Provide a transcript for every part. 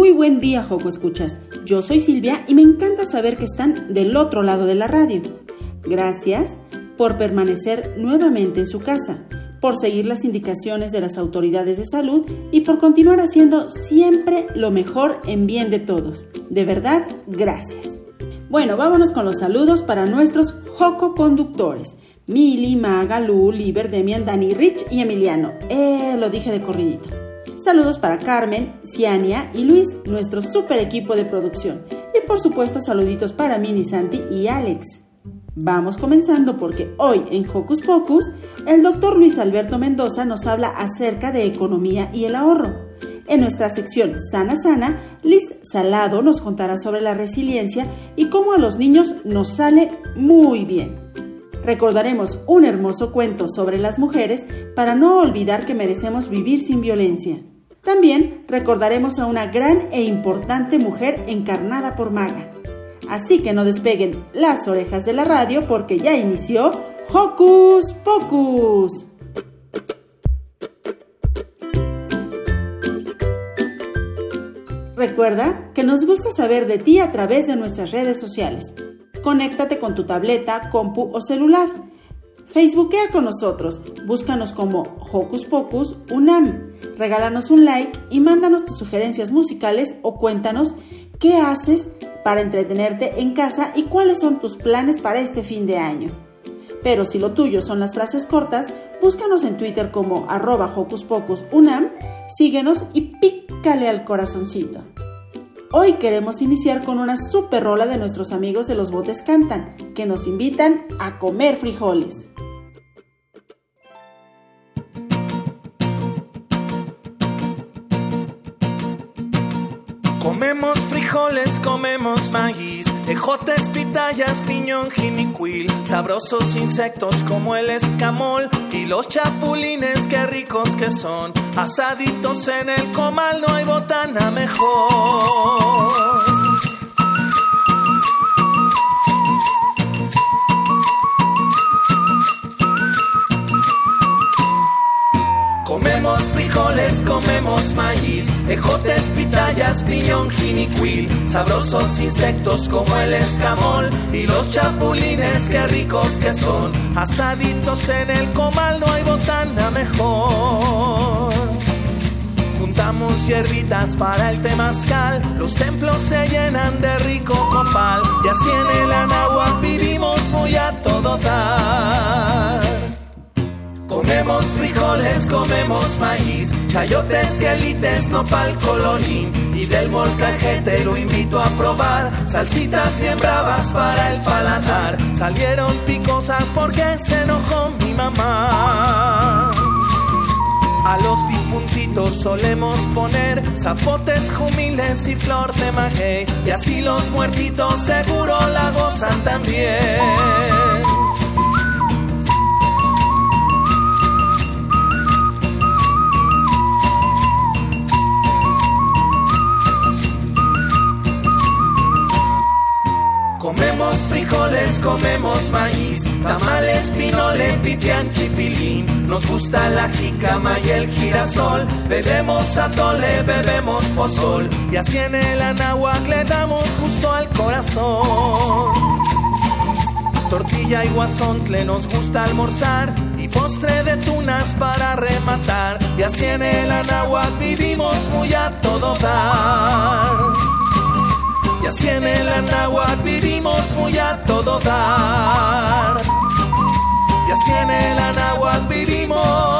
Muy buen día, Joco Escuchas. Yo soy Silvia y me encanta saber que están del otro lado de la radio. Gracias por permanecer nuevamente en su casa, por seguir las indicaciones de las autoridades de salud y por continuar haciendo siempre lo mejor en bien de todos. De verdad, gracias. Bueno, vámonos con los saludos para nuestros Joco conductores. Mili, Maga, Lu, Liber, Dani, Rich y Emiliano. Eh, lo dije de corridito. Saludos para Carmen, Ciania y Luis, nuestro super equipo de producción. Y por supuesto saluditos para Mini Santi y Alex. Vamos comenzando porque hoy en Hocus Pocus el doctor Luis Alberto Mendoza nos habla acerca de economía y el ahorro. En nuestra sección Sana Sana, Liz Salado nos contará sobre la resiliencia y cómo a los niños nos sale muy bien. Recordaremos un hermoso cuento sobre las mujeres para no olvidar que merecemos vivir sin violencia. También recordaremos a una gran e importante mujer encarnada por Maga. Así que no despeguen las orejas de la radio porque ya inició Hocus Pocus. Recuerda que nos gusta saber de ti a través de nuestras redes sociales. Conéctate con tu tableta, compu o celular. Facebookea con nosotros, búscanos como Hocus Pocus Unam. Regálanos un like y mándanos tus sugerencias musicales o cuéntanos qué haces para entretenerte en casa y cuáles son tus planes para este fin de año. Pero si lo tuyo son las frases cortas, búscanos en Twitter como arroba Hocus Unam, síguenos y pícale al corazoncito. Hoy queremos iniciar con una super rola de nuestros amigos de los botes cantan, que nos invitan a comer frijoles. Comemos frijoles, comemos maíz, ejotes, pitayas, piñón, jinicuil, sabrosos insectos como el escamol y los chapulines, qué ricos que son, asaditos en el comal, no hay botana mejor. Comemos frijoles, comemos maíz, ejotes, pitayas, piñón, jinicuil, sabrosos insectos como el escamol y los chapulines, qué ricos que son, asaditos en el comal, no hay botana mejor. Juntamos hierbitas para el temazcal, los templos se llenan de rico copal y así en el Anáhuac vivimos muy a todo dar. Comemos frijoles, comemos maíz, chayotes, quelites, nopal, colonín y del molcajete lo invito a probar. Salsitas bien bravas para el paladar, salieron picosas porque se enojó mi mamá. A los difuntitos solemos poner zapotes, jumiles y flor de maguey y así los muertitos seguro la gozan también. Comemos frijoles, comemos maíz, tamales, pinole, pipián, chipilín. Nos gusta la jicama y el girasol. Bebemos atole, bebemos pozol. Y así en el anáhuac le damos justo al corazón. Tortilla y guasontle nos gusta almorzar y postre de tunas para rematar. Y así en el Anáhuac vivimos muy a todo dar. Y así en el Anáhuac vivimos muy a todo dar. Y así en el Anáhuac vivimos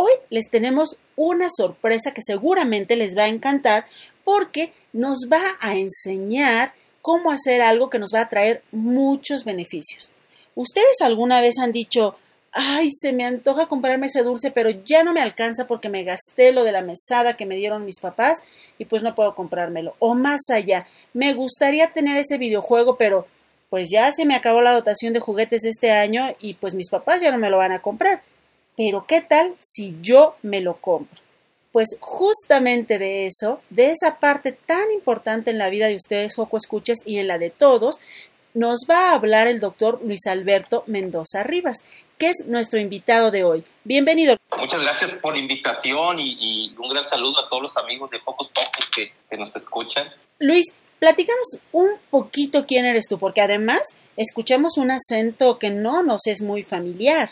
Hoy les tenemos una sorpresa que seguramente les va a encantar porque nos va a enseñar cómo hacer algo que nos va a traer muchos beneficios. ¿Ustedes alguna vez han dicho, ay, se me antoja comprarme ese dulce, pero ya no me alcanza porque me gasté lo de la mesada que me dieron mis papás y pues no puedo comprármelo? O más allá, me gustaría tener ese videojuego, pero pues ya se me acabó la dotación de juguetes este año y pues mis papás ya no me lo van a comprar. Pero ¿qué tal si yo me lo compro? Pues justamente de eso, de esa parte tan importante en la vida de ustedes, Joco Escuchas, y en la de todos, nos va a hablar el doctor Luis Alberto Mendoza Rivas, que es nuestro invitado de hoy. Bienvenido. Muchas gracias por la invitación y, un gran saludo a todos los amigos de Pocos Pocos que, que nos escuchan. Luis, platícanos un poquito quién eres tú, porque además escuchamos un acento que no nos es muy familiar.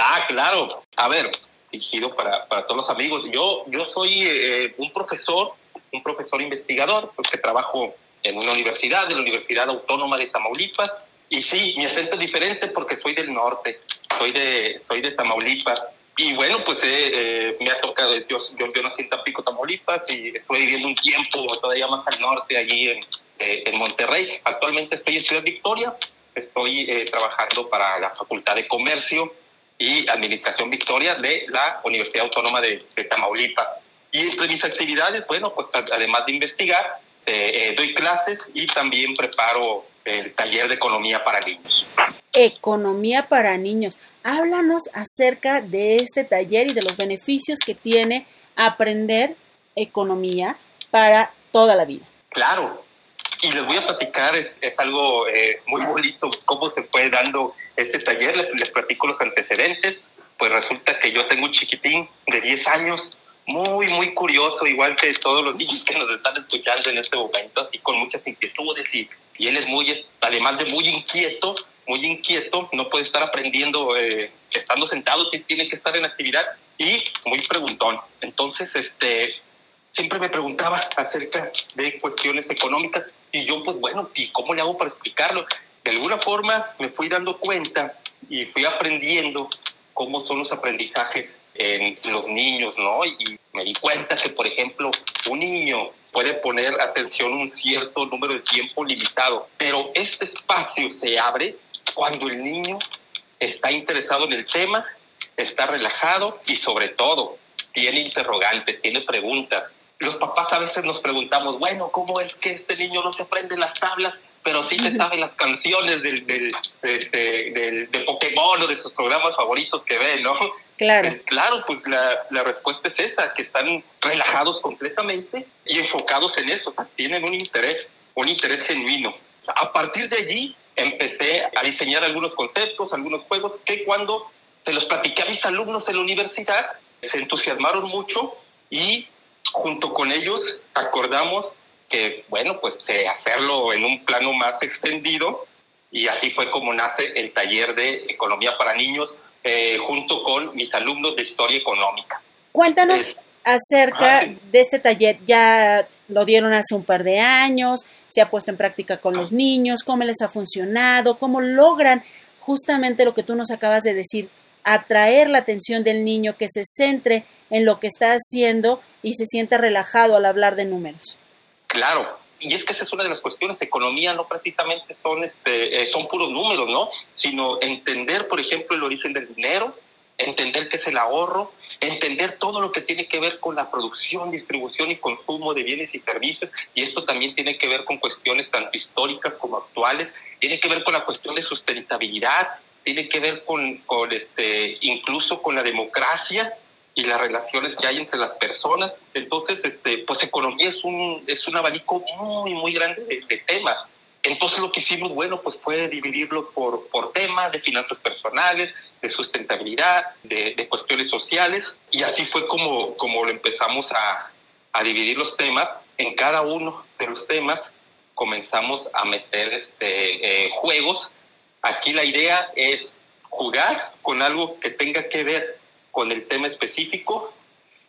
Ah, claro. A ver, dirigido para, para todos los amigos. Yo, yo soy eh, un profesor, un profesor investigador, porque trabajo en una universidad, de la Universidad Autónoma de Tamaulipas. Y sí, mi acento es diferente porque soy del norte, soy de, soy de Tamaulipas. Y bueno, pues eh, eh, me ha tocado, yo, yo, nací en Tampico, Tamaulipas, y estuve viviendo un tiempo todavía más al norte, allí en, en Monterrey. Actualmente estoy en Ciudad Victoria, estoy trabajando para la Facultad de Comercio y Administración Victoria de la Universidad Autónoma de, Tamaulipas. Y entre mis actividades, bueno, pues además de investigar, eh, eh, doy clases y también preparo el taller de economía para niños. Economía para niños. Háblanos acerca de este taller y de los beneficios que tiene aprender economía para toda la vida. Claro, y les voy a platicar, es, algo eh, muy bonito, cómo se fue dando este taller, les, platico los antecedentes, pues resulta que yo tengo un chiquitín de 10 años, muy, muy curioso, igual que todos los niños que nos están escuchando en este momento, así con muchas inquietudes y, y él es muy, además de muy inquieto, muy inquieto, no puede estar aprendiendo eh, estando sentado, tiene que estar en actividad y muy preguntón. Entonces, este, siempre me preguntaba acerca de cuestiones económicas y yo, pues bueno, ¿y cómo le hago para explicarlo? de alguna forma me fui dando cuenta y fui aprendiendo cómo son los aprendizajes en los niños, ¿no? Y me di cuenta que, por ejemplo, un niño puede poner atención un cierto número de tiempo limitado, pero este espacio se abre cuando el niño está interesado en el tema, está relajado y sobre todo tiene interrogantes, tiene preguntas. Los papás a veces nos preguntamos, bueno, ¿cómo es que este niño no se aprende las tablas? pero sí se sabe las canciones del, del, este, del, de Pokémon o de sus programas favoritos que ve, ¿no? Claro. Claro, pues la, la, respuesta es esa, que están relajados completamente y enfocados en eso, tienen un interés, un interés genuino. A partir de allí empecé a diseñar algunos conceptos, algunos juegos que cuando se los platiqué a mis alumnos en la universidad, se entusiasmaron mucho y junto con ellos acordamos que, bueno, pues eh, hacerlo en un plano más extendido y así fue como nace el taller de economía para niños eh, junto con mis alumnos de historia económica. Cuéntanos acerca ah, de este taller. Ya lo dieron hace un par de años, se ha puesto en práctica con los niños, cómo les ha funcionado, cómo logran justamente lo que tú nos acabas de decir, atraer la atención del niño, que se centre en lo que está haciendo y se sienta relajado al hablar de números. Claro, y es que esa es una de las cuestiones. Economía no precisamente son, este, eh, son puros números, ¿no? Sino entender, por ejemplo, el origen del dinero, entender qué es el ahorro, entender todo lo que tiene que ver con la producción, distribución y consumo de bienes y servicios. Y esto también tiene que ver con cuestiones tanto históricas como actuales. Tiene que ver con la cuestión de sustentabilidad, tiene que ver con, con este, incluso con la democracia y las relaciones que hay entre las personas. Entonces, este, pues economía es un, es un abanico muy, muy grande de, temas. Entonces lo que hicimos, bueno, pues fue dividirlo por, por temas de finanzas personales, de sustentabilidad, de, de, cuestiones sociales, y así fue como, como lo empezamos a, a dividir los temas. En cada uno de los temas comenzamos a meter este, eh, juegos. Aquí la idea es jugar con algo que tenga que ver con el tema específico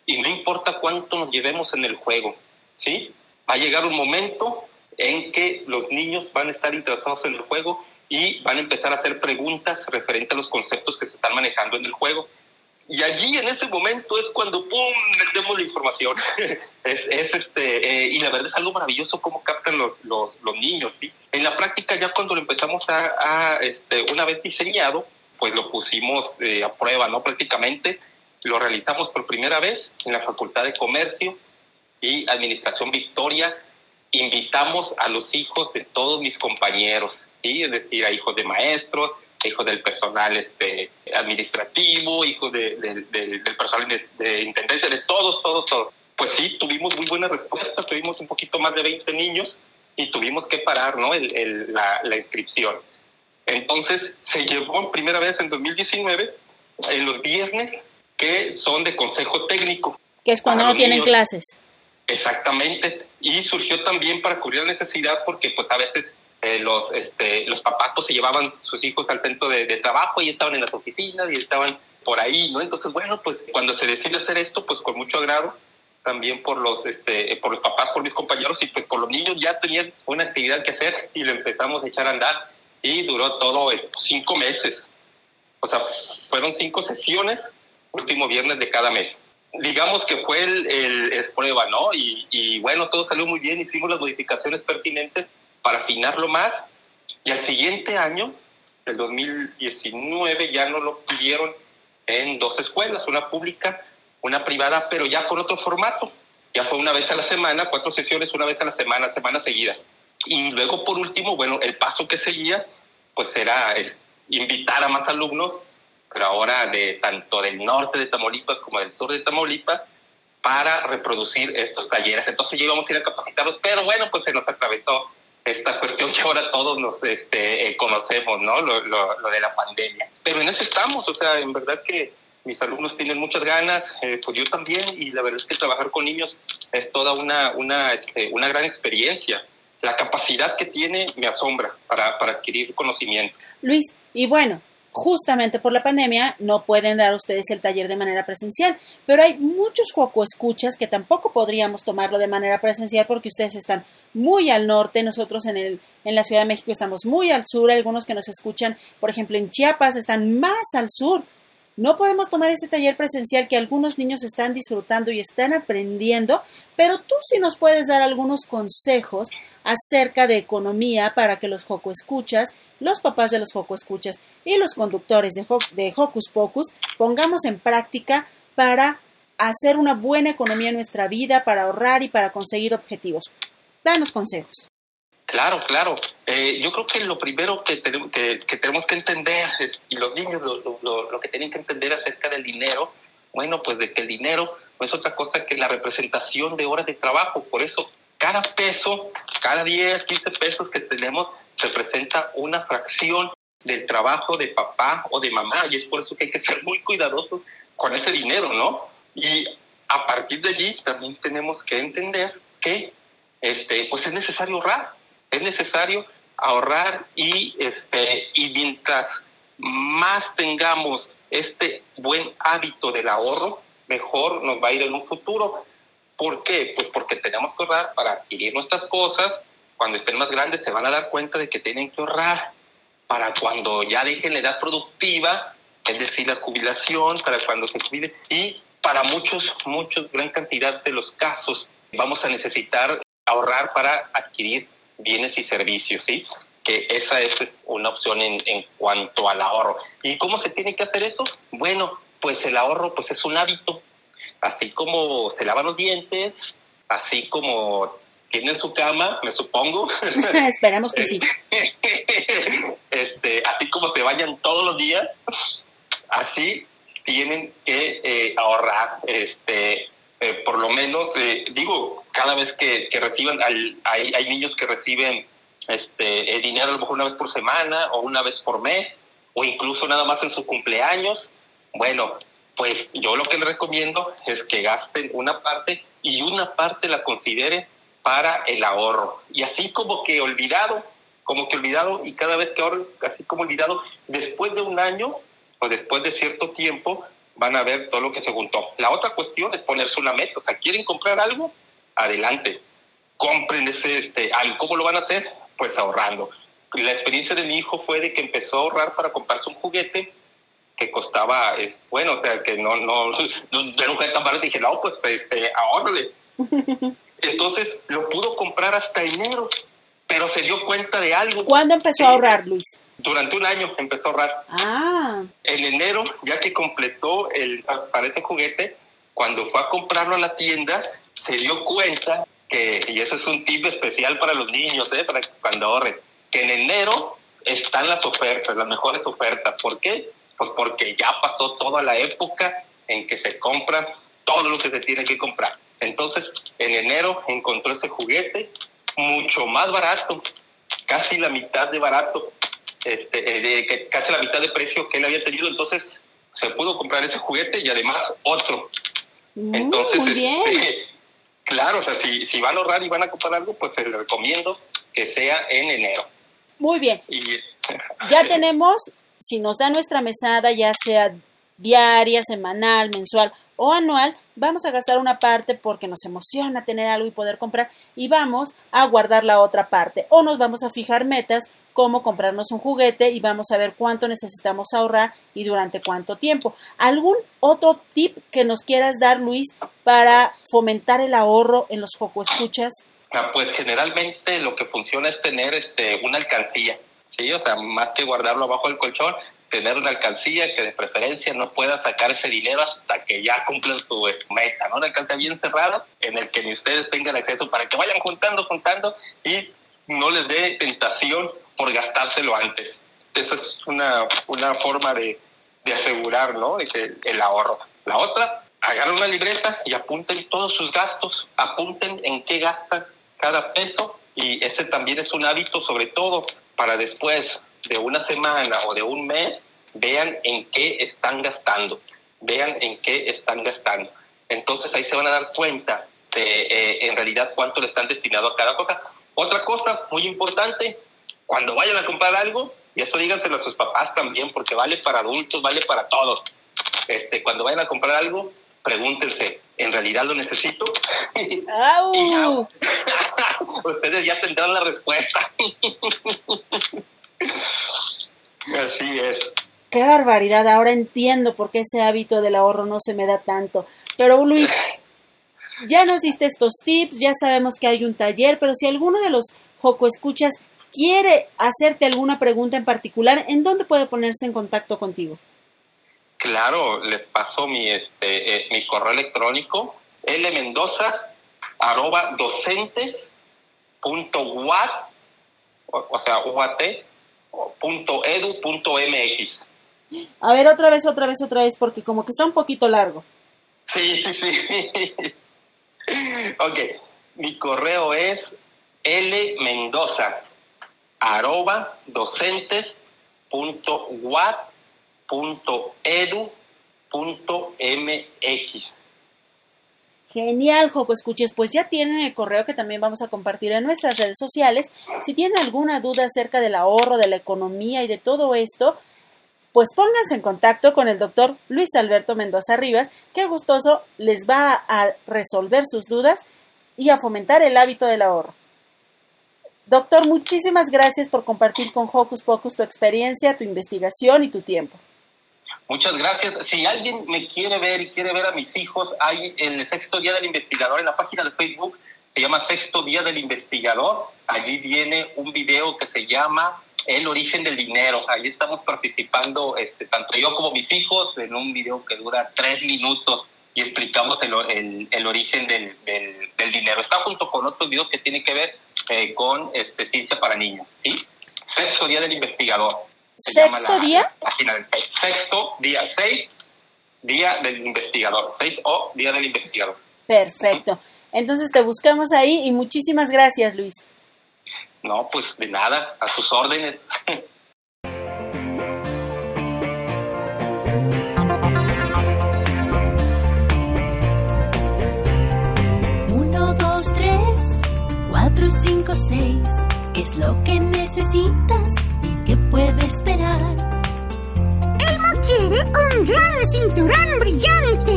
y no importa cuánto nos llevemos en el juego, ¿sí? Va a llegar un momento en que los niños van a estar interesados en el juego y van a empezar a hacer preguntas referente a los conceptos que se están manejando en el juego. Y allí en ese momento es cuando ¡pum! metemos la información. es, es, este, eh, y la verdad es algo maravilloso cómo captan los, los, los, niños. ¿sí? En la práctica ya cuando lo empezamos a, a este, una vez diseñado, pues lo pusimos eh, a prueba, ¿no? Prácticamente lo realizamos por primera vez en la Facultad de Comercio y Administración Victoria. Invitamos a los hijos de todos mis compañeros, ¿sí? Es decir, a hijos de maestros, hijos del personal este, administrativo, hijos de, del personal de, de, intendencia, de todos, todos, todos. Pues sí, tuvimos muy buena respuesta, tuvimos un poquito más de 20 niños y tuvimos que parar ¿no? la inscripción. Entonces se llevó primera vez en 2019 en los viernes que son de consejo técnico. Que es cuando no tienen clases. Exactamente. Y surgió también para cubrir la necesidad porque pues a veces eh, los, este, los papás pues, se llevaban sus hijos al centro de, de, trabajo y estaban en las oficinas y estaban por ahí, ¿no? Entonces, bueno, pues cuando se decide hacer esto, pues con mucho agrado, también por los, este, por los papás, por mis compañeros y pues por los niños ya tenían una actividad que hacer y lo empezamos a echar a andar y duró todo cinco meses. O sea, fueron cinco sesiones, último viernes de cada mes. Digamos que fue el, el prueba, ¿no? Y, y bueno, todo salió muy bien, hicimos las modificaciones pertinentes para afinarlo más y al siguiente año, el 2019, ya no lo pidieron en dos escuelas, una pública, una privada, pero ya con otro formato. Ya fue una vez a la semana, cuatro sesiones, una vez a la semana, semanas seguidas. Y luego, por último, bueno, el paso que seguía, pues era invitar a más alumnos, pero ahora de tanto del norte de Tamaulipas como del sur de Tamaulipas, para reproducir estos talleres. Entonces ya íbamos a ir a capacitarlos, pero bueno, pues se nos atravesó esta cuestión que ahora todos nos este, eh, conocemos, ¿no? Lo, lo, lo, de la pandemia. Pero en eso estamos, o sea, en verdad que mis alumnos tienen muchas ganas, eh, pues yo también, y la verdad es que trabajar con niños es toda una, una, este, una gran experiencia la capacidad que tiene me asombra para, para adquirir conocimiento. Luis, y bueno, justamente por la pandemia no pueden dar ustedes el taller de manera presencial, pero hay muchos escuchas que tampoco podríamos tomarlo de manera presencial porque ustedes están muy al norte, nosotros en el en la Ciudad de México estamos muy al sur, algunos que nos escuchan, por ejemplo, en Chiapas están más al sur. No podemos tomar este taller presencial que algunos niños están disfrutando y están aprendiendo, pero tú sí nos puedes dar algunos consejos acerca de economía para que los Joco escuchas, los papás de los Joco escuchas y los conductores de, de Hocus Pocus pongamos en práctica para hacer una buena economía en nuestra vida, para ahorrar y para conseguir objetivos. Danos consejos. Claro, claro. Eh, yo creo que lo primero que tenemos que, tenemos que entender, y los niños lo, lo, lo, que tienen que entender acerca del dinero, bueno, pues de que el dinero no es otra cosa que la representación de horas de trabajo. Por eso, cada peso, cada 10, 15 pesos que tenemos, representa una fracción del trabajo de papá o de mamá. Y es por eso que hay que ser muy cuidadosos con ese dinero, ¿no? Y a partir de allí también tenemos que entender que este, pues es necesario ahorrar es necesario ahorrar y, este, y mientras más tengamos este buen hábito del ahorro, mejor nos va a ir en un futuro. ¿Por qué? Pues porque tenemos que ahorrar para adquirir nuestras cosas. Cuando estén más grandes se van a dar cuenta de que tienen que ahorrar para cuando ya dejen la edad productiva, es decir, la jubilación, para cuando se jubilen y para muchos, muchos, gran cantidad de los casos vamos a necesitar ahorrar para adquirir bienes y servicios, ¿sí? Que esa es una opción en, en cuanto al ahorro. ¿Y cómo se tiene que hacer eso? Bueno, pues el ahorro pues es un hábito, así como se lavan los dientes, así como tienen su cama, me supongo. Esperamos que sí. este, así como se bañan todos los días, así tienen que eh, ahorrar, este, eh, por lo menos, eh, digo, cada vez que, que reciban, hay, hay niños que reciben este, dinero a lo mejor una vez por semana o una vez por mes, o incluso nada más en su cumpleaños. Bueno, pues yo lo que les recomiendo es que gasten una parte y una parte la consideren para el ahorro. Y así como que olvidado, como que olvidado, y cada vez que ahorro, así como olvidado, después de un año o después de cierto tiempo, van a ver todo lo que se juntó. La otra cuestión es ponerse una meta. O sea, ¿quieren comprar algo? Adelante. Compren ese, este. ¿Cómo lo van a hacer? Pues ahorrando. La experiencia de mi hijo fue de que empezó a ahorrar para comprarse un juguete que costaba, es, bueno, o sea, que no, no, no, no un tan barato. Dije, no, pues, este, ahórrale. Entonces, lo pudo comprar hasta enero, pero se dio cuenta de algo. ¿Cuándo empezó a ahorrar, Luis? Durante un año empezó a ahorrar. Ah. En enero, ya que completó el, para ese juguete, cuando fue a comprarlo a la tienda, se dio cuenta que, y eso es un tip especial para los niños, ¿eh? para cuando ahorren, que en enero están las ofertas, las mejores ofertas. ¿Por qué? Pues porque ya pasó toda la época en que se compra todo lo que se tiene que comprar. Entonces, en enero encontró ese juguete mucho más barato, casi la mitad de barato, este, eh, casi la mitad de precio que él había tenido. Entonces, se pudo comprar ese juguete y además otro. Mm, Entonces, muy bien. Este, claro, o sea, si, si van a ahorrar y van a comprar algo, pues les recomiendo que sea en enero. Muy bien. ya tenemos, si nos da nuestra mesada, ya sea diaria, semanal, mensual o anual, vamos a gastar una parte porque nos emociona tener algo y poder comprar y vamos a guardar la otra parte o nos vamos a fijar metas como comprarnos un juguete y vamos a ver cuánto necesitamos ahorrar y durante cuánto tiempo. ¿Algún otro tip que nos quieras dar, Luis, para fomentar el ahorro en los foco escuchas? Ah, pues generalmente lo que funciona es tener este una alcancía, ¿sí? O sea, más que guardarlo abajo del colchón, tener una alcancía que de preferencia no pueda sacar ese dinero hasta que ya cumplan su meta, ¿no? Una alcancía bien cerrada en el que ni ustedes tengan acceso para que vayan juntando, juntando y no les dé tentación por gastárselo antes. Esa es una, una forma de, de asegurar, ¿no? El, el ahorro. La otra, agarren una libreta y apunten todos sus gastos, apunten en qué gastan cada peso y ese también es un hábito sobre todo para después de una semana o de un mes, vean en qué están gastando, vean en qué están gastando. Entonces ahí se van a dar cuenta de eh, en realidad cuánto le están destinado a cada cosa. Otra cosa muy importante, cuando vayan a comprar algo, y eso díganselo a sus papás también, porque vale para adultos, vale para todos. Este, cuando vayan a comprar algo, pregúntense, ¿en realidad lo necesito? ustedes ya tendrán la respuesta. Así es. Qué barbaridad, ahora entiendo por qué ese hábito del ahorro no se me da tanto. Pero Luis, ya nos diste estos tips, ya sabemos que hay un taller, pero si alguno de los Joco Escuchas quiere hacerte alguna pregunta en particular, ¿en dónde puede ponerse en contacto contigo? Claro, les paso mi, este, eh, mi correo electrónico, lmendoza, arroba docentes, punto o, sea, uat, .edu.mx. A ver, otra vez, otra vez, otra vez, porque como que está un poquito largo. Sí, sí, sí. ok, mi correo es lmendoza arroba docentes punto punto edu punto mx. Genial, Joco Escuches. Pues ya tienen el correo que también vamos a compartir en nuestras redes sociales. Si tienen alguna duda acerca del ahorro, de la economía y de todo esto, pues pónganse en contacto con el doctor Luis Alberto Mendoza Rivas, que gustoso les va a resolver sus dudas y a fomentar el hábito del ahorro. Doctor, muchísimas gracias por compartir con Hocus Pocus tu experiencia, tu investigación y tu tiempo. Muchas gracias. Si alguien me quiere ver y quiere ver a mis hijos, hay el sexto día del investigador, en la página de Facebook, se llama Sexto Día del Investigador. Allí viene un video que se llama El origen del dinero. Allí estamos participando, este, tanto yo como mis hijos, en un video que dura tres minutos y explicamos el, el, origen del, del, dinero. Está junto con otros videos que tienen que ver eh, con este, ciencia para niños. ¿sí? Sexto Día del Investigador. ¿Sexto día? página del Sexto día, seis, Día del Investigador. Seis o Día del Investigador. Perfecto. Entonces te buscamos ahí y muchísimas gracias, Luis. No, pues de nada, a sus órdenes. ¿Qué es lo que necesitas y qué puede esperar? Elmo quiere un gran cinturón brillante.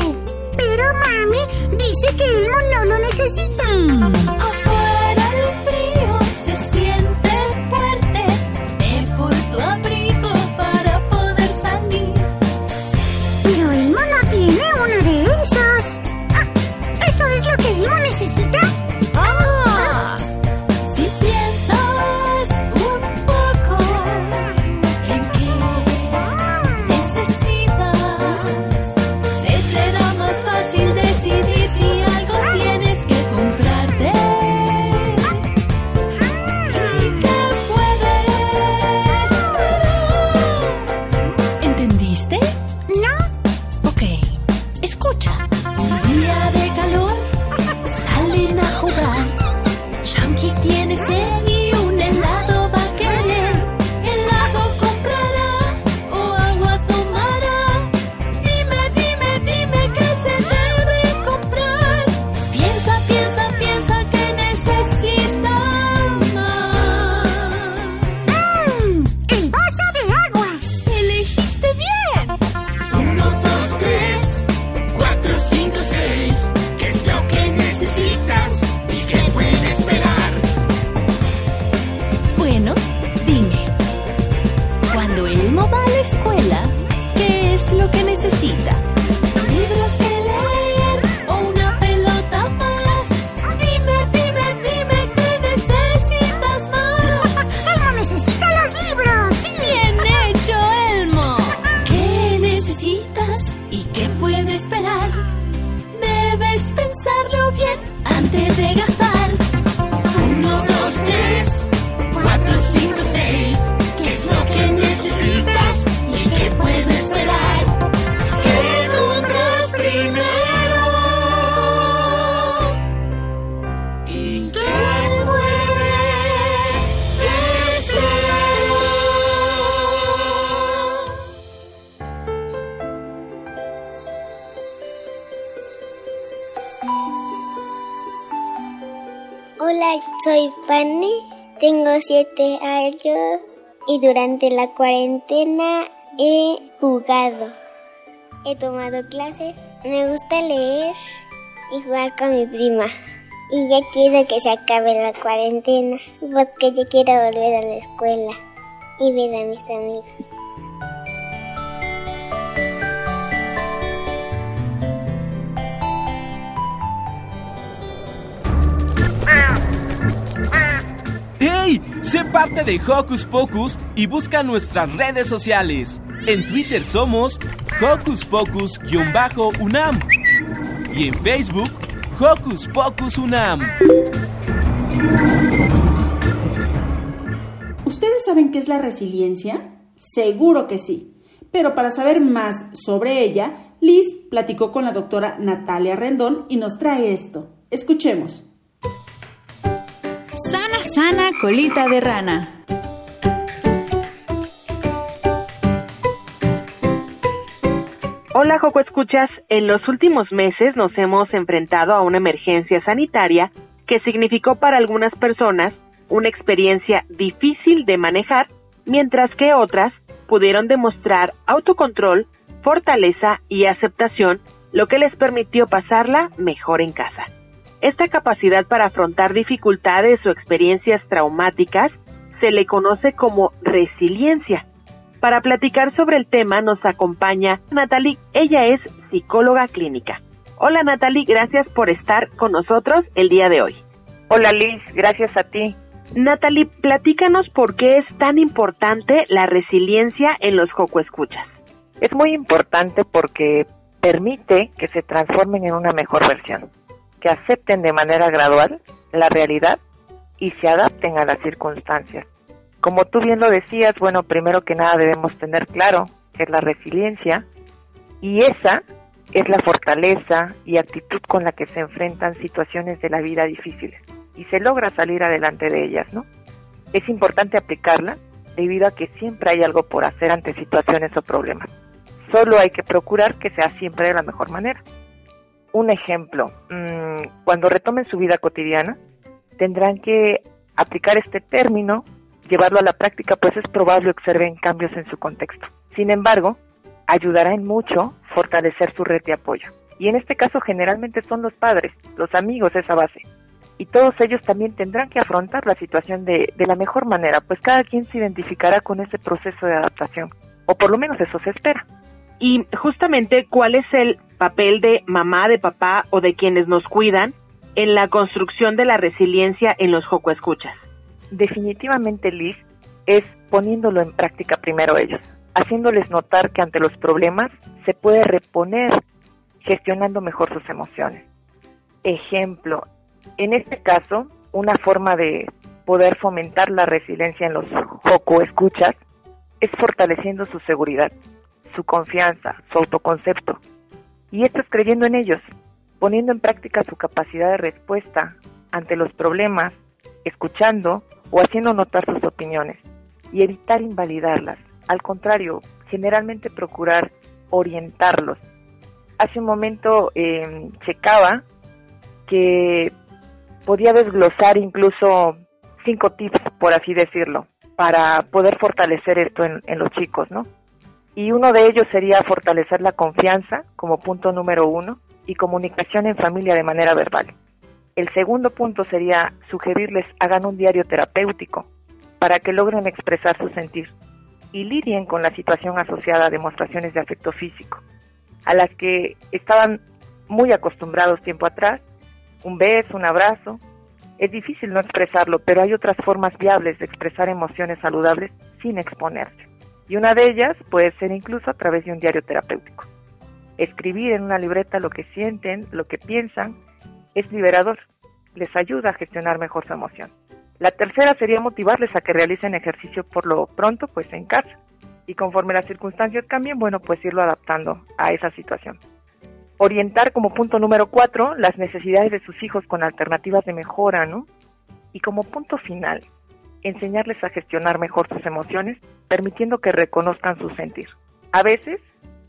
Pero mami dice que Elmo no lo necesita. Oh. Durante la cuarentena he jugado. He tomado clases, me gusta leer y jugar con mi prima. Y ya quiero que se acabe la cuarentena porque yo quiero volver a la escuela y ver a mis amigos. Sé parte de Hocus Pocus y busca nuestras redes sociales. En Twitter somos Hocus Pocus-UNAM y en Facebook Hocus Pocus UNAM. ¿Ustedes saben qué es la resiliencia? Seguro que sí. Pero para saber más sobre ella, Liz platicó con la doctora Natalia Rendón y nos trae esto. Escuchemos. Sana, colita de rana. Hola Joco Escuchas, en los últimos meses nos hemos enfrentado a una emergencia sanitaria que significó para algunas personas una experiencia difícil de manejar, mientras que otras pudieron demostrar autocontrol, fortaleza y aceptación, lo que les permitió pasarla mejor en casa. Esta capacidad para afrontar dificultades o experiencias traumáticas se le conoce como resiliencia. Para platicar sobre el tema nos acompaña Natalie, ella es psicóloga clínica. Hola Natalie, gracias por estar con nosotros el día de hoy. Hola Liz, gracias a ti. Natalie, platícanos por qué es tan importante la resiliencia en los Joco Escuchas. Es muy importante porque permite que se transformen en una mejor versión, que acepten de manera gradual la realidad y se adapten a las circunstancias. Como tú bien lo decías, bueno, primero que nada debemos tener claro que es la resiliencia y esa es la fortaleza y actitud con la que se enfrentan situaciones de la vida difíciles y se logra salir adelante de ellas, ¿no? Es importante aplicarla debido a que siempre hay algo por hacer ante situaciones o problemas. Solo hay que procurar que sea siempre de la mejor manera. Un ejemplo, mm, cuando retomen su vida cotidiana, tendrán que aplicar este término, llevarlo a la práctica, pues es probable observen cambios en su contexto. Sin embargo, ayudará en mucho fortalecer su red de apoyo. Y en este caso generalmente son los padres, los amigos esa base. Y todos ellos también tendrán que afrontar la situación de, de la mejor manera, pues cada quien se identificará con ese proceso de adaptación, o por lo menos eso se espera. Y justamente, ¿cuál es el papel de mamá, de papá o de quienes nos cuidan en la construcción de la resiliencia en los Joco Escuchas? Definitivamente, Liz, es poniéndolo en práctica primero ellos, haciéndoles notar que ante los problemas se puede reponer gestionando mejor sus emociones. Ejemplo, en este caso, una forma de poder fomentar la resiliencia en los Joco Escuchas es fortaleciendo su seguridad su confianza, su autoconcepto. Y esto es creyendo en ellos, poniendo en práctica su capacidad de respuesta ante los problemas, escuchando o haciendo notar sus opiniones y evitar invalidarlas. Al contrario, generalmente procurar orientarlos. Hace un momento eh, checaba que podía desglosar incluso cinco tips, por así decirlo, para poder fortalecer esto en, en los chicos, ¿no? Y uno de ellos sería fortalecer la confianza como punto número uno y comunicación en familia de manera verbal. El segundo punto sería sugerirles hagan un diario terapéutico para que logren expresar su sentir y lidien con la situación asociada a demostraciones de afecto físico, a las que estaban muy acostumbrados tiempo atrás, un beso, un abrazo. Es difícil no expresarlo, pero hay otras formas viables de expresar emociones saludables sin exponerse. Y una de ellas puede ser incluso a través de un diario terapéutico. Escribir en una libreta lo que sienten, lo que piensan, es liberador. Les ayuda a gestionar mejor su emoción. La tercera sería motivarles a que realicen ejercicio por lo pronto, pues en casa. Y conforme las circunstancias cambien, bueno, pues irlo adaptando a esa situación. Orientar como punto número cuatro las necesidades de sus hijos con alternativas de mejora, ¿no? Y como punto final, enseñarles a gestionar mejor sus emociones, permitiendo que reconozcan su sentir. A veces,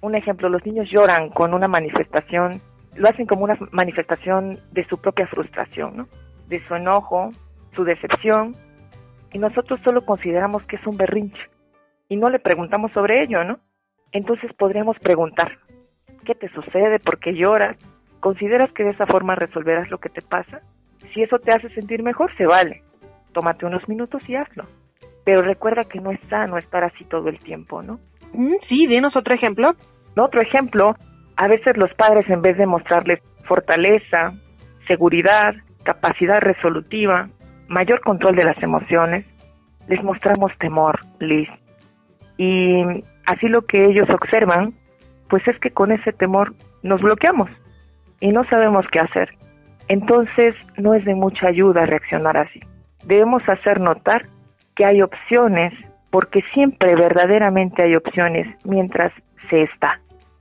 un ejemplo, los niños lloran con una manifestación, lo hacen como una manifestación de su propia frustración, ¿no? de su enojo, su decepción, y nosotros solo consideramos que es un berrinche y no le preguntamos sobre ello, ¿no? Entonces podríamos preguntar, ¿qué te sucede? ¿Por qué lloras? ¿Consideras que de esa forma resolverás lo que te pasa? Si eso te hace sentir mejor, se vale tómate unos minutos y hazlo. Pero recuerda que no es sano estar así todo el tiempo, ¿no? Mm, sí, dinos otro ejemplo. Otro ejemplo, a veces los padres en vez de mostrarles fortaleza, seguridad, capacidad resolutiva, mayor control de las emociones, les mostramos temor, Liz. Y así lo que ellos observan, pues es que con ese temor nos bloqueamos y no sabemos qué hacer. Entonces no es de mucha ayuda reaccionar así debemos hacer notar que hay opciones, porque siempre verdaderamente hay opciones mientras se está.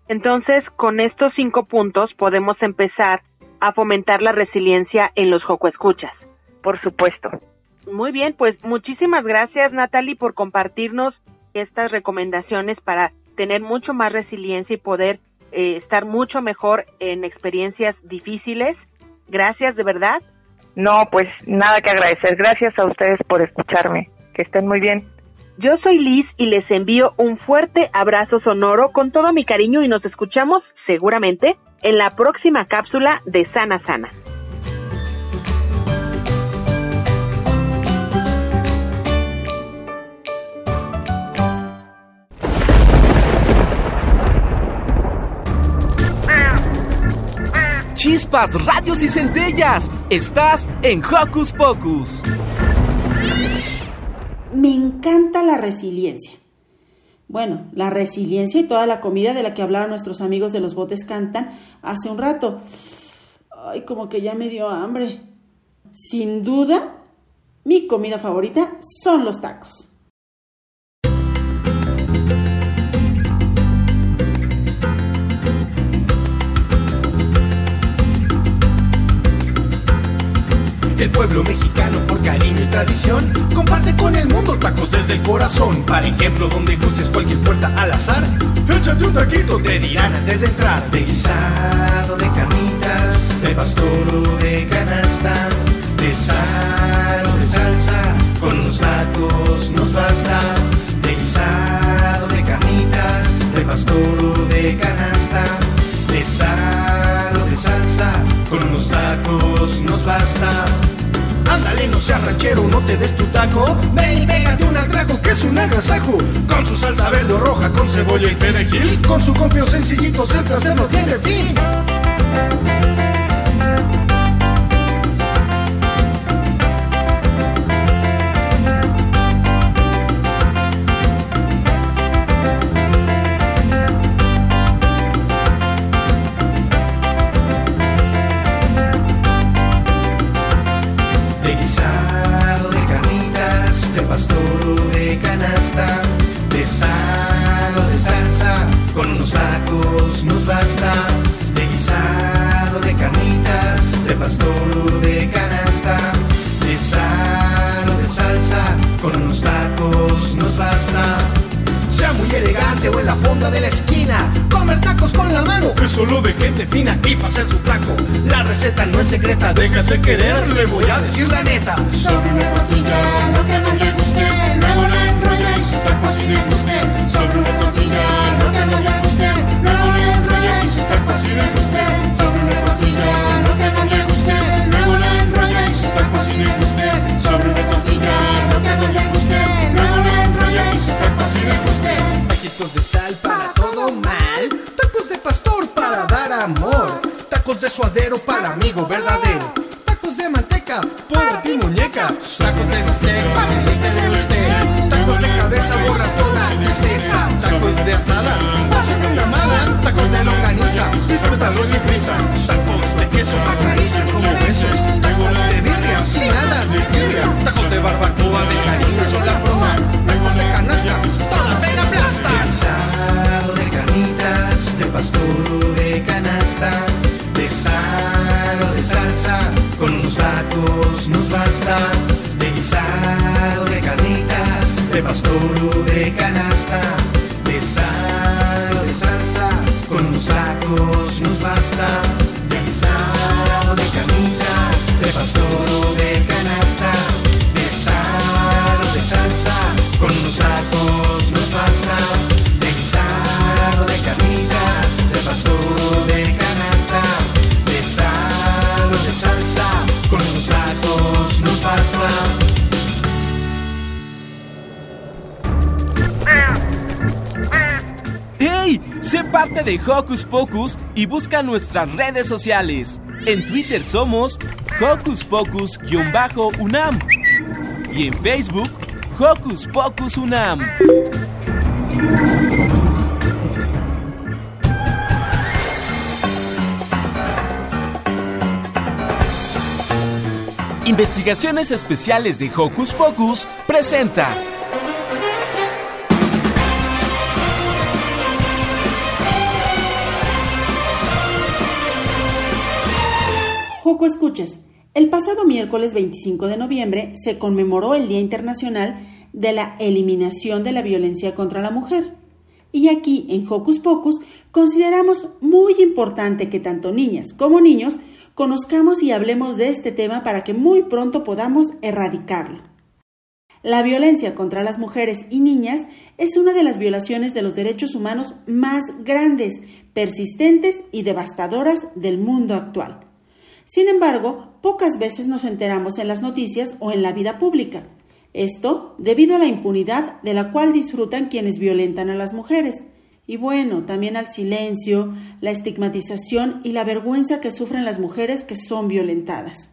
Entonces, con estos cinco puntos podemos empezar a fomentar la resiliencia en los Joco Escuchas. Por supuesto. Muy bien, pues muchísimas gracias Natalie por compartirnos estas recomendaciones para tener mucho más resiliencia y poder eh, estar mucho mejor en experiencias difíciles. Gracias de verdad. No, pues nada que agradecer. Gracias a ustedes por escucharme. Que estén muy bien. Yo soy Liz y les envío un fuerte abrazo sonoro con todo mi cariño y nos escuchamos seguramente en la próxima cápsula de Sana Sana. Chispas, rayos y centellas. Estás en Hocus Pocus. Me encanta la resiliencia. Bueno, la resiliencia y toda la comida de la que hablaron nuestros amigos de los botes cantan hace un rato. Ay, como que ya me dio hambre. Sin duda, mi comida favorita son los tacos. El pueblo mexicano por cariño y tradición comparte con el mundo tacos desde el corazón. Para ejemplo, donde gustes cualquier puerta al azar, échate un taquito, te dirán antes de entrar. De guisado, de carnitas, de pastor o de canasta, de sal o de salsa, No seas ranchero, no te des tu taco. Ven y pégate un atraco que es un agasajo. Con su salsa verde o roja, con cebolla y perejil. Con su copio sencillito, el placer no tiene fin. Solo de gente fina y para su taco. La receta no es secreta, déjase querer, le voy a decir la neta. Sobre una tortilla, lo que más le guste, luego la enrolla y su taco así le guste. Sobre una tortilla, lo que más le guste, luego la enrolla y su taco así le guste. Sobre una tortilla, lo que más le guste, luego la enrolla y su taco así le guste. Sobre una tortilla, lo que más le guste, luego la enrolla y su taco así le guste. Taquitos de sal para amor, tacos de suadero para amigo verdadero, tacos de manteca para ti muñeca, tacos de bistec para el le guste, tacos de cabeza borra toda tristeza, tacos de asada para su programada, tacos de longaniza, disfrútalo sin prisa, tacos de queso acarician como carnitas, de canasta, de sal o de salsa, con unos tacos nos basta. De guisado de carnitas, de pastor o de parte de Hocus Pocus y busca nuestras redes sociales. En Twitter somos Hocus Pocus-UNAM y en Facebook Hocus Pocus UNAM. Investigaciones Especiales de Hocus Pocus presenta Joco Escuchas. El pasado miércoles 25 de noviembre se conmemoró el Día Internacional de la Eliminación de la Violencia contra la Mujer. Y aquí, en Hocus Pocus, consideramos muy importante que tanto niñas como niños conozcamos y hablemos de este tema para que muy pronto podamos erradicarlo. La violencia contra las mujeres y niñas es una de las violaciones de los derechos humanos más grandes, persistentes y devastadoras del mundo actual. Sin embargo, pocas veces nos enteramos en las noticias o en la vida pública. Esto debido a la impunidad de la cual disfrutan quienes violentan a las mujeres. Y bueno, también al silencio, la estigmatización y la vergüenza que sufren las mujeres que son violentadas.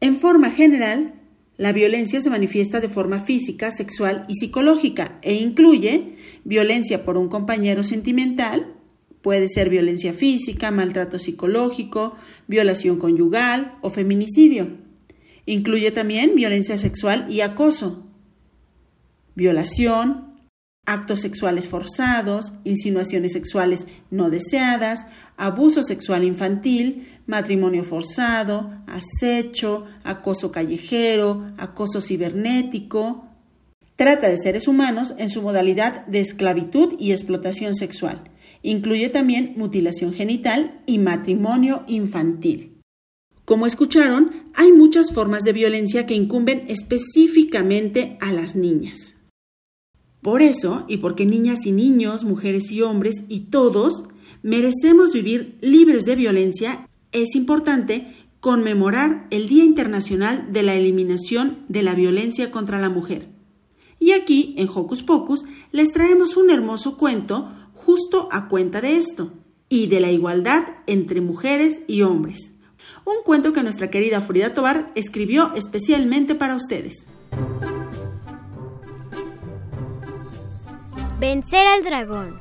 En forma general, la violencia se manifiesta de forma física, sexual y psicológica e incluye violencia por un compañero sentimental, puede ser violencia física, maltrato psicológico, violación conyugal o feminicidio. Incluye también violencia sexual y acoso, violación, actos sexuales forzados, insinuaciones sexuales no deseadas, abuso sexual infantil, matrimonio forzado, acecho, acoso callejero, acoso cibernético. Trata de seres humanos en su modalidad de esclavitud y explotación sexual. Incluye también mutilación genital y matrimonio infantil. Como escucharon, hay muchas formas de violencia que incumben específicamente a las niñas. Por eso, y porque niñas y niños, mujeres y hombres, y todos, merecemos vivir libres de violencia, es importante conmemorar el Día Internacional de la Eliminación de la Violencia contra la Mujer. Y aquí, en Hocus Pocus, les traemos un hermoso cuento justo a cuenta de esto, y de la igualdad entre mujeres y hombres. Un cuento que nuestra querida Frida Tobar escribió especialmente para ustedes. Vencer al dragón.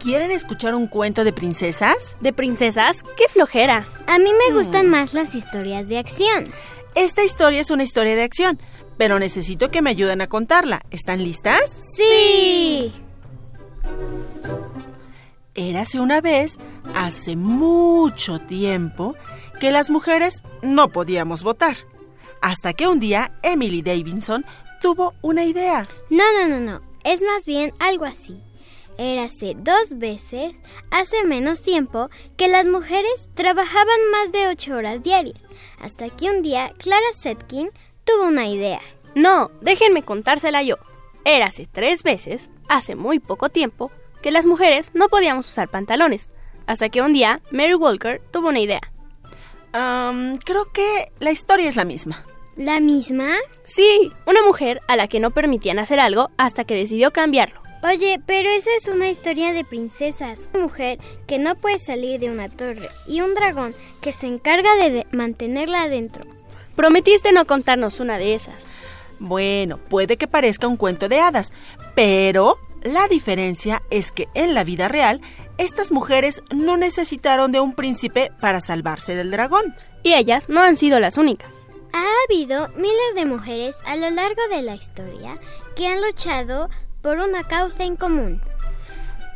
¿Quieren escuchar un cuento de princesas? ¿De princesas? ¡Qué flojera! A mí me gustan más las historias de acción. Esta historia es una historia de acción, pero necesito que me ayuden a contarla. ¿Están listas? Sí. Érase una vez, hace mucho tiempo, que las mujeres no podíamos votar. Hasta que un día Emily Davidson tuvo una idea. No, no, no, no. Es más bien algo así. Érase dos veces, hace menos tiempo, que las mujeres trabajaban más de ocho horas diarias, hasta que un día Clara Setkin tuvo una idea. No, déjenme contársela yo. Érase tres veces, hace muy poco tiempo, que las mujeres no podíamos usar pantalones, hasta que un día Mary Walker tuvo una idea. creo que la historia es la misma. ¿La misma? Sí, una mujer a la que no permitían hacer algo hasta que decidió cambiarlo. Oye, pero esa es una historia de princesas. Una mujer que no puede salir de una torre y un dragón que se encarga de mantenerla adentro. Prometiste no contarnos una de esas. Bueno, puede que parezca un cuento de hadas, pero la diferencia es que en la vida real estas mujeres no necesitaron de un príncipe para salvarse del dragón. Y ellas no han sido las únicas. Ha habido miles de mujeres a lo largo de la historia que han luchado por una causa en común.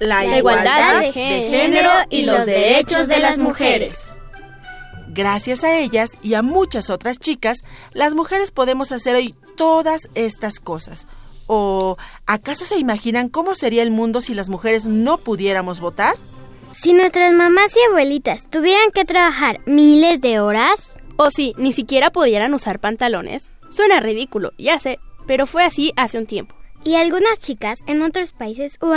La, igualdad, de, género y los derechos de las mujeres. Gracias a ellas y a muchas otras chicas, las mujeres podemos hacer hoy todas estas cosas. ¿O acaso se imaginan cómo sería el mundo si las mujeres no pudiéramos votar? Si nuestras mamás y abuelitas tuvieran que trabajar miles de horas, o si ni siquiera pudieran usar pantalones. Suena ridículo, ya sé, pero fue así hace un tiempo. Y algunas chicas en otros países o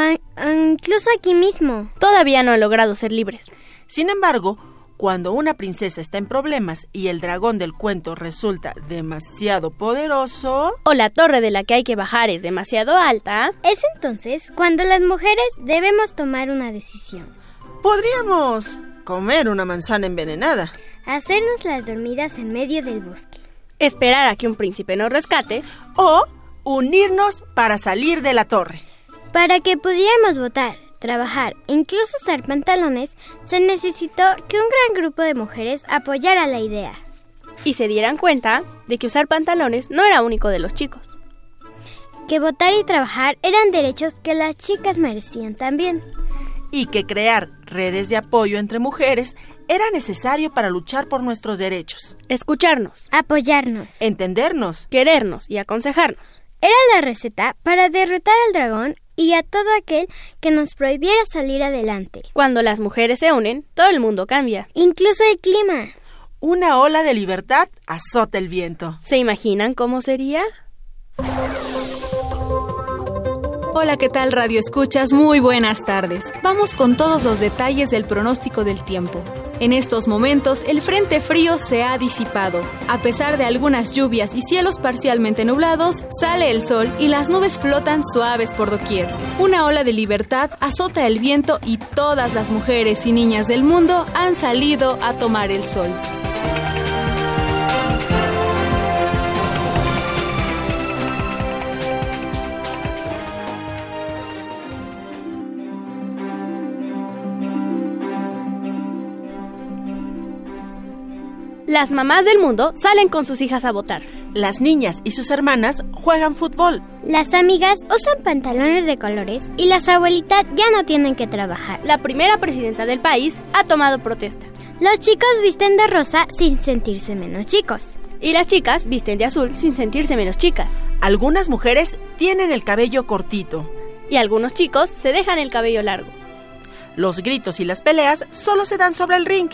incluso aquí mismo todavía no han logrado ser libres. Sin embargo, cuando una princesa está en problemas y el dragón del cuento resulta demasiado poderoso... O la torre de la que hay que bajar es demasiado alta... Es entonces cuando las mujeres debemos tomar una decisión. Podríamos comer una manzana envenenada. Hacernos las dormidas en medio del bosque, esperar a que un príncipe nos rescate. O unirnos para salir de la torre. Para que pudiéramos votar, trabajar e incluso usar pantalones, se necesitó que un gran grupo de mujeres apoyara la idea. Y se dieran cuenta de que usar pantalones no era único de los chicos. Que votar y trabajar eran derechos que las chicas merecían también. Y que crear redes de apoyo entre mujeres era necesario para luchar por nuestros derechos. Escucharnos. Apoyarnos. Entendernos. Querernos y aconsejarnos. Era la receta para derrotar al dragón y a todo aquel que nos prohibiera salir adelante. Cuando las mujeres se unen, todo el mundo cambia. Incluso el clima. Una ola de libertad azota el viento. ¿Se imaginan cómo sería? Hola, ¿qué tal Radio Escuchas? Muy buenas tardes. Vamos con todos los detalles del pronóstico del tiempo. En estos momentos el frente frío se ha disipado. A pesar de algunas lluvias y cielos parcialmente nublados, sale el sol y las nubes flotan suaves por doquier. Una ola de libertad azota el viento y todas las mujeres y niñas del mundo han salido a tomar el sol. Las mamás del mundo salen con sus hijas a votar. Las niñas y sus hermanas juegan fútbol. Las amigas usan pantalones de colores y las abuelitas ya no tienen que trabajar. La primera presidenta del país ha tomado protesta. Los chicos visten de rosa sin sentirse menos chicos. Y las chicas visten de azul sin sentirse menos chicas. Algunas mujeres tienen el cabello cortito. Y algunos chicos se dejan el cabello largo. Los gritos y las peleas solo se dan sobre el ring.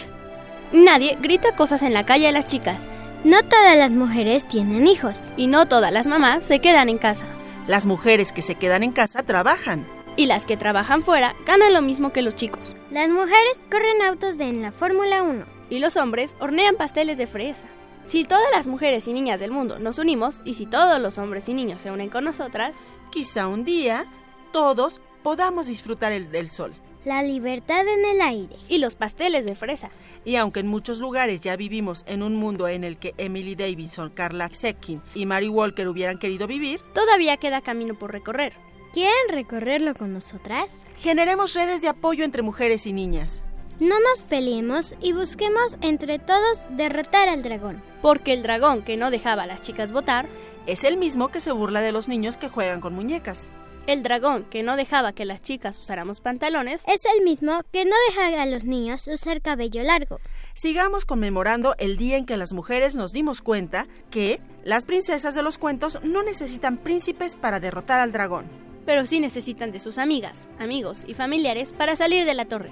Nadie grita cosas en la calle a las chicas. No todas las mujeres tienen hijos. Y no todas las mamás se quedan en casa. Las mujeres que se quedan en casa trabajan. Y las que trabajan fuera ganan lo mismo que los chicos. Las mujeres corren autos de en la Fórmula 1. Y los hombres hornean pasteles de fresa. Si todas las mujeres y niñas del mundo nos unimos y si todos los hombres y niños se unen con nosotras, quizá un día todos podamos disfrutar el del sol. La libertad en el aire. Y los pasteles de fresa. Y aunque en muchos lugares ya vivimos en un mundo en el que Emily Davidson, Carla Setkin y Mary Walker hubieran querido vivir, todavía queda camino por recorrer. ¿Quieren recorrerlo con nosotras? Generemos redes de apoyo entre mujeres y niñas. No nos peleemos y busquemos entre todos derrotar al dragón. Porque el dragón que no dejaba a las chicas votar es el mismo que se burla de los niños que juegan con muñecas. El dragón que no dejaba que las chicas usáramos pantalones es el mismo que no dejaba a los niños usar cabello largo. Sigamos conmemorando el día en que las mujeres nos dimos cuenta que las princesas de los cuentos no necesitan príncipes para derrotar al dragón. Pero sí necesitan de sus amigas, amigos y familiares para salir de la torre.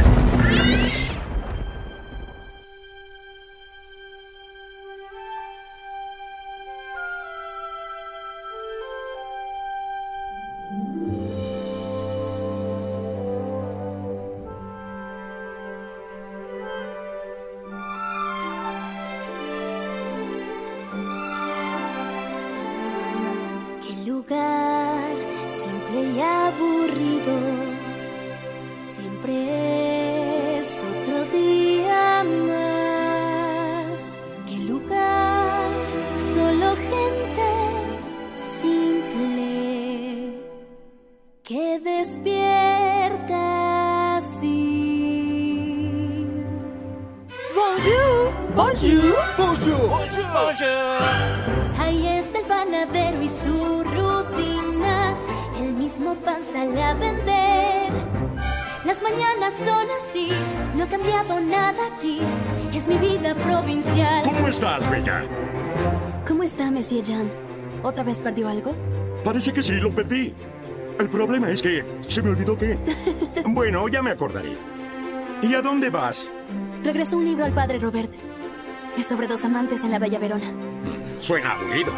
Perdió algo? Parece que sí, lo perdí. El problema es que se me olvidó qué. bueno, ya me acordaré. ¿Y a dónde vas? Regresó un libro al padre Robert. Es sobre dos amantes en la Bella Verona. Suena aburrido.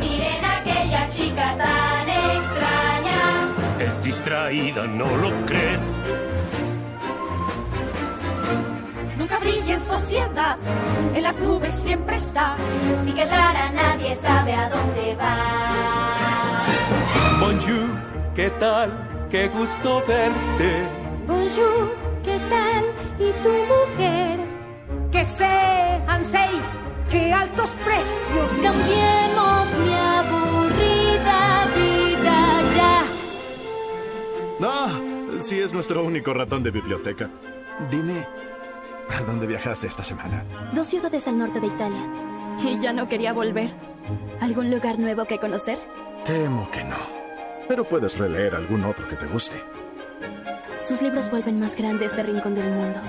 Miren aquella chica tan extraña. Es distraída, ¿no lo crees? Sociedad, en las nubes siempre está. Y que rara nadie sabe a dónde va. Bonjour, ¿qué tal? Qué gusto verte. Bonjour, ¿qué tal? ¿Y tu mujer? Que sean seis, qué altos precios. Cambiemos mi aburrida vida ya. Ah, sí es nuestro único ratón de biblioteca. Dime, ¿A dónde viajaste esta semana? Dos ciudades al norte de Italia. Y ya no quería volver. ¿Algún lugar nuevo que conocer? Temo que no. Pero puedes releer algún otro que te guste. Sus libros vuelven más grandes de rincón del mundo.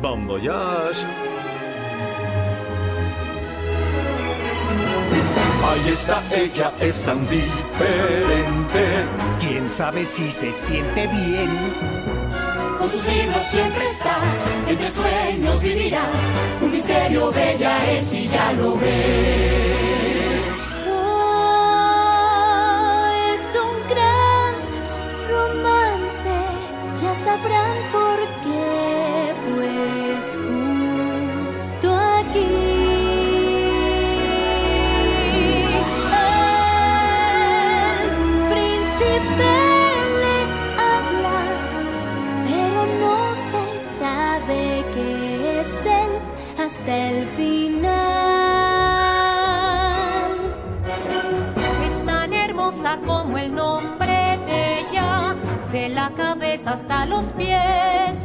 Bon voyage. Ahí está ella, es tan diferente. ¿Quién sabe si se siente bien? Con sus libros siempre está, entre sueños vivirá. Un misterio bella es y ya lo ves. Oh, es un gran romance, ya sabrán por cabeza hasta los pies.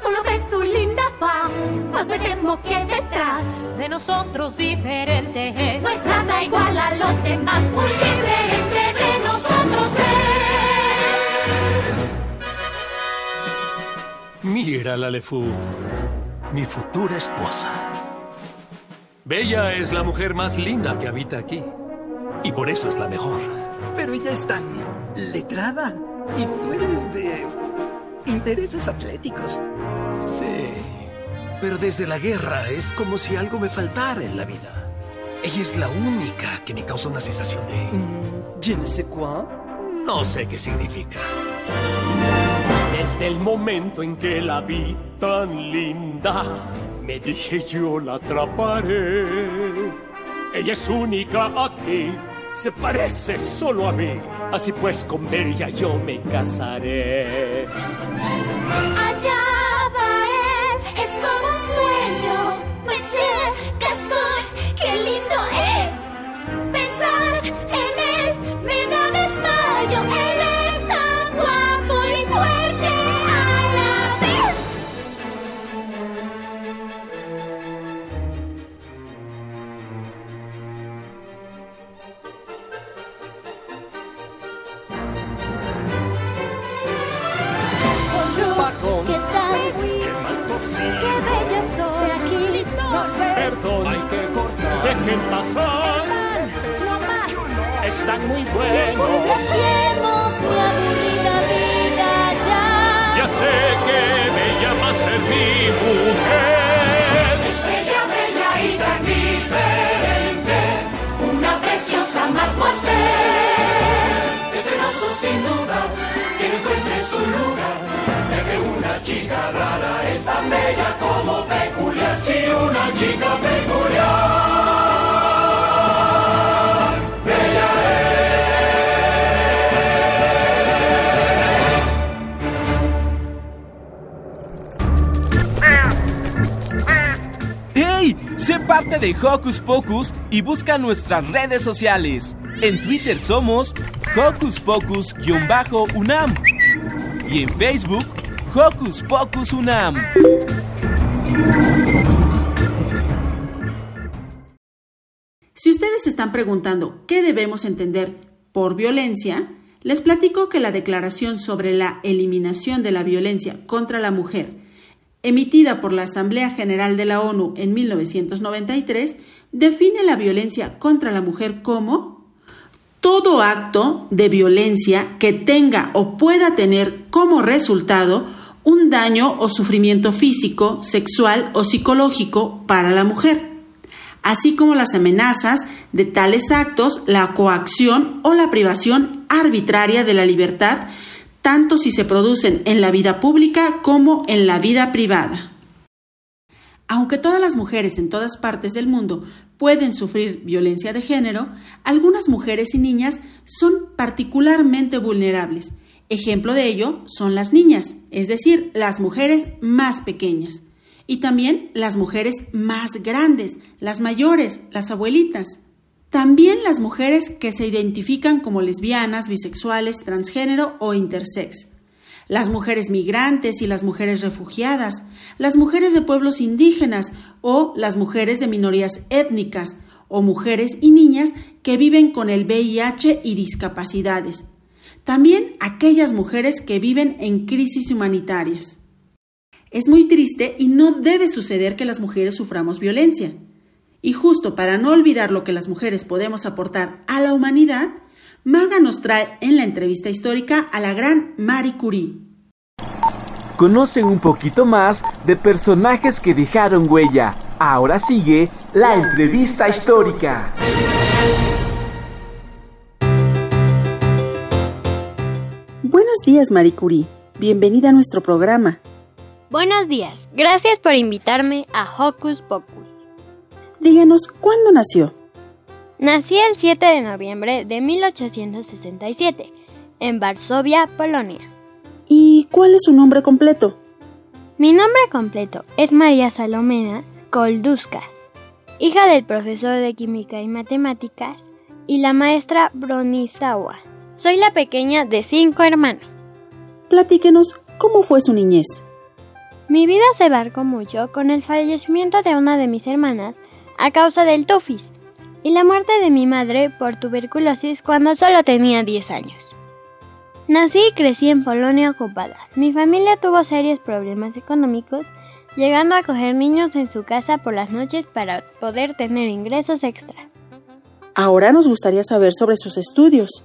Solo ves su linda faz, más me temo que detrás de nosotros diferente es. No es nada igual a los demás, muy diferente de nosotros es. Mira la Lefou, mi futura esposa. Bella es la mujer más linda que habita aquí. Y por eso es la mejor. Pero ella es tan letrada. Y tú eres de intereses atléticos. Sí. Pero desde la guerra es como si algo me faltara en la vida. Ella es la única que me causa una sensación de... Je ne sais quoi. No sé qué significa. Desde el momento en que la vi tan linda, me dije yo la atraparé. Ella es única aquí, se parece solo a mí. Así pues con ella yo me casaré. Allá va él, es como un sueño. Monsieur Gaston, qué lindo es. Pensar en Qué bella soy. Aquí no sé. Perdón, hay que cortar. Dejen pasar. No más. Están muy buenos. Dejemos mi aburrida vida ya. Ya sé que me llama a ser mi mujer. Es ella bella y tan diferente, una preciosa mademoiselle. Es hermoso sin duda que no encuentre su lugar, que una chica rara es tan bella como peculiar. Si una chica peculiar, bella ¡Hey! Sé parte de Hocus Pocus y busca nuestras redes sociales. En Twitter somos Hocus Pocus-UNAM y en Facebook Hocus Pocus UNAM. Si ustedes están preguntando qué debemos entender por violencia, les platico que la Declaración sobre la Eliminación de la Violencia contra la Mujer, emitida por la Asamblea General de la ONU en 1993, define la violencia contra la mujer como todo acto de violencia que tenga o pueda tener como resultado un daño o sufrimiento físico, sexual o psicológico para la mujer, así como las amenazas de tales actos, la coacción o la privación arbitraria de la libertad, tanto si se producen en la vida pública como en la vida privada. Aunque todas las mujeres en todas partes del mundo pueden sufrir violencia de género, algunas mujeres y niñas son particularmente vulnerables. Ejemplo de ello son las niñas, es decir, las mujeres más pequeñas, y también las mujeres más grandes, las mayores, las abuelitas. También las mujeres que se identifican como lesbianas, bisexuales, transgénero o intersex. Las mujeres migrantes y las mujeres refugiadas, las mujeres de pueblos indígenas o las mujeres de minorías étnicas o mujeres y niñas que viven con el VIH y discapacidades. También aquellas mujeres que viven en crisis humanitarias. Es muy triste y no debe suceder que las mujeres suframos violencia. Y justo para no olvidar lo que las mujeres podemos aportar a la humanidad, Maga nos trae en la entrevista histórica a la gran Marie Curie. Conocen un poquito más de personajes que dejaron huella. Ahora sigue la entrevista histórica. Buenos días, Marie Curie. Bienvenida a nuestro programa. Buenos días. Gracias por invitarme a Hocus Pocus. Díganos, ¿cuándo nació? Nací el 7 de noviembre de 1867 en Varsovia, Polonia. ¿Y cuál es su nombre completo? Mi nombre completo es María Salomena Kolduska, hija del profesor de química y matemáticas y la maestra Bronislawa. Soy la pequeña de cinco hermanos. Platíquenos, ¿cómo fue su niñez? Mi vida se marcó mucho con el fallecimiento de una de mis hermanas a causa del tufis y la muerte de mi madre por tuberculosis cuando solo tenía 10 años. Nací y crecí en Polonia ocupada. Mi familia tuvo serios problemas económicos, llegando a coger niños en su casa por las noches para poder tener ingresos extra. Ahora nos gustaría saber sobre sus estudios.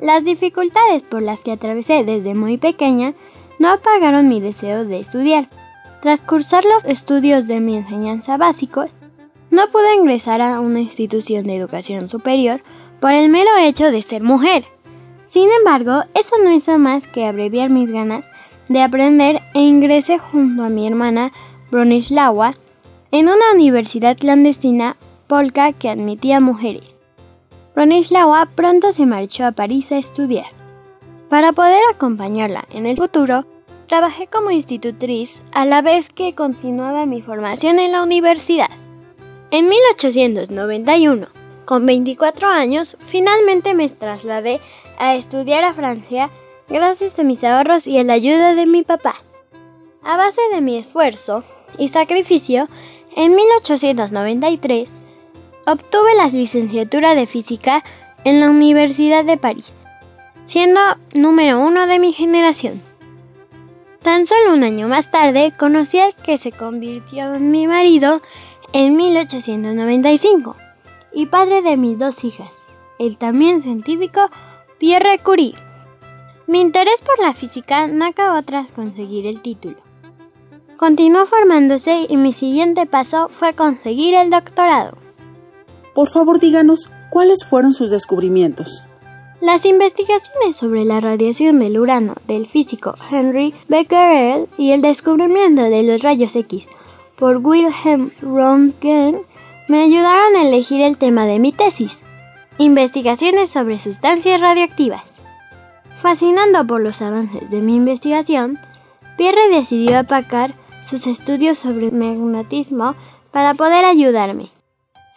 Las dificultades por las que atravesé desde muy pequeña no apagaron mi deseo de estudiar. Tras cursar los estudios de mi enseñanza básicos, no pude ingresar a una institución de educación superior por el mero hecho de ser mujer. Sin embargo, eso no hizo más que abreviar mis ganas de aprender e ingresé junto a mi hermana Bronislawa en una universidad clandestina polka que admitía mujeres. Bronislawa pronto se marchó a París a estudiar. Para poder acompañarla en el futuro, trabajé como institutriz a la vez que continuaba mi formación en la universidad. En 1891, con 24 años, finalmente me trasladé a estudiar a Francia gracias a mis ahorros y a la ayuda de mi papá. A base de mi esfuerzo y sacrificio, en 1893 obtuve la licenciatura de física en la Universidad de París, siendo número uno de mi generación. Tan solo un año más tarde conocí al que se convirtió en mi marido en 1895 y padre de mis dos hijas, el también científico Pierre Curie. Mi interés por la física no acabó tras conseguir el título. Continuó formándose y mi siguiente paso fue conseguir el doctorado. Por favor, díganos cuáles fueron sus descubrimientos. Las investigaciones sobre la radiación del urano del físico Henry Becquerel y el descubrimiento de los rayos X por Wilhelm Röntgen me ayudaron a elegir el tema de mi tesis, investigaciones sobre sustancias radioactivas. Fascinando por los avances de mi investigación, Pierre decidió apacar sus estudios sobre magnetismo para poder ayudarme.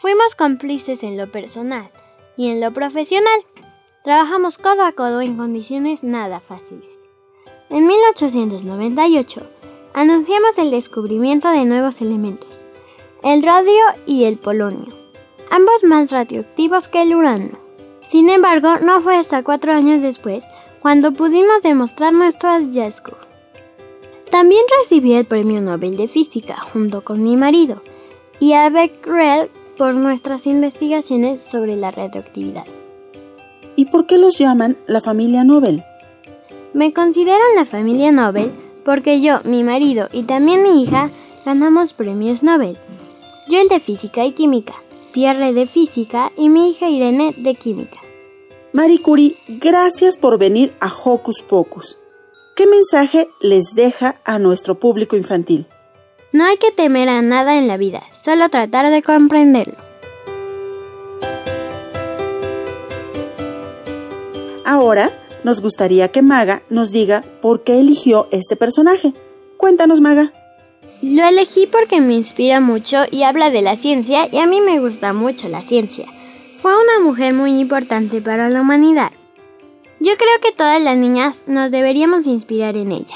Fuimos cómplices en lo personal y en lo profesional. Trabajamos codo a codo en condiciones nada fáciles. En 1898 anunciamos el descubrimiento de nuevos elementos, el radio y el polonio, ambos más radioactivos que el urano. Sin embargo, no fue hasta cuatro años después cuando pudimos demostrar nuestro hallazgo. También recibí el Premio Nobel de Física junto con mi marido y a Becquerel por nuestras investigaciones sobre la radioactividad. ¿Y por qué los llaman la familia Nobel? Me consideran la familia Nobel porque yo, mi marido y también mi hija ganamos premios Nobel. Yo el de física y química, Pierre de física y mi hija Irene de química. Marie Curie, gracias por venir a Hocus Pocus. ¿Qué mensaje les deja a nuestro público infantil? No hay que temer a nada en la vida, solo tratar de comprenderlo. Ahora nos gustaría que Maga nos diga por qué eligió este personaje. Cuéntanos, Maga. Lo elegí porque me inspira mucho y habla de la ciencia y a mí me gusta mucho la ciencia. Fue una mujer muy importante para la humanidad. Yo creo que todas las niñas nos deberíamos inspirar en ella.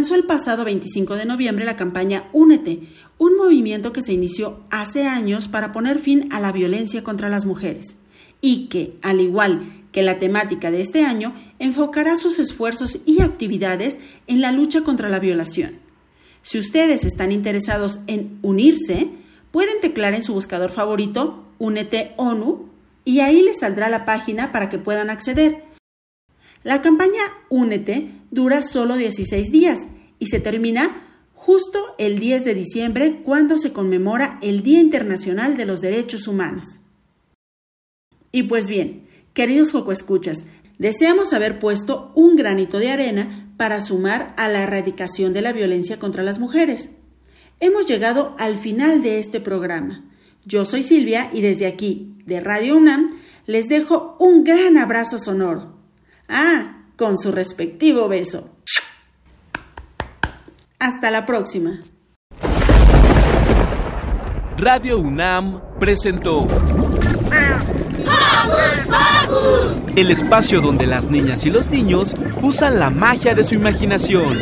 Lanzó el pasado 25 de noviembre la campaña Únete, un movimiento que se inició hace años para poner fin a la violencia contra las mujeres y que, al igual que la temática de este año, enfocará sus esfuerzos y actividades en la lucha contra la violación. Si ustedes están interesados en unirse, pueden teclar en su buscador favorito Únete ONU y ahí les saldrá la página para que puedan acceder. La campaña Únete dura solo 16 días y se termina justo el 10 de diciembre cuando se conmemora el Día Internacional de los Derechos Humanos. Y pues bien, queridos Escuchas, deseamos haber puesto un granito de arena para sumar a la erradicación de la violencia contra las mujeres. Hemos llegado al final de este programa. Yo soy Silvia y desde aquí, de Radio UNAM, les dejo un gran abrazo sonoro. Ah, con su respectivo beso. Hasta la próxima. Radio UNAM presentó el espacio donde las niñas y los niños usan la magia de su imaginación.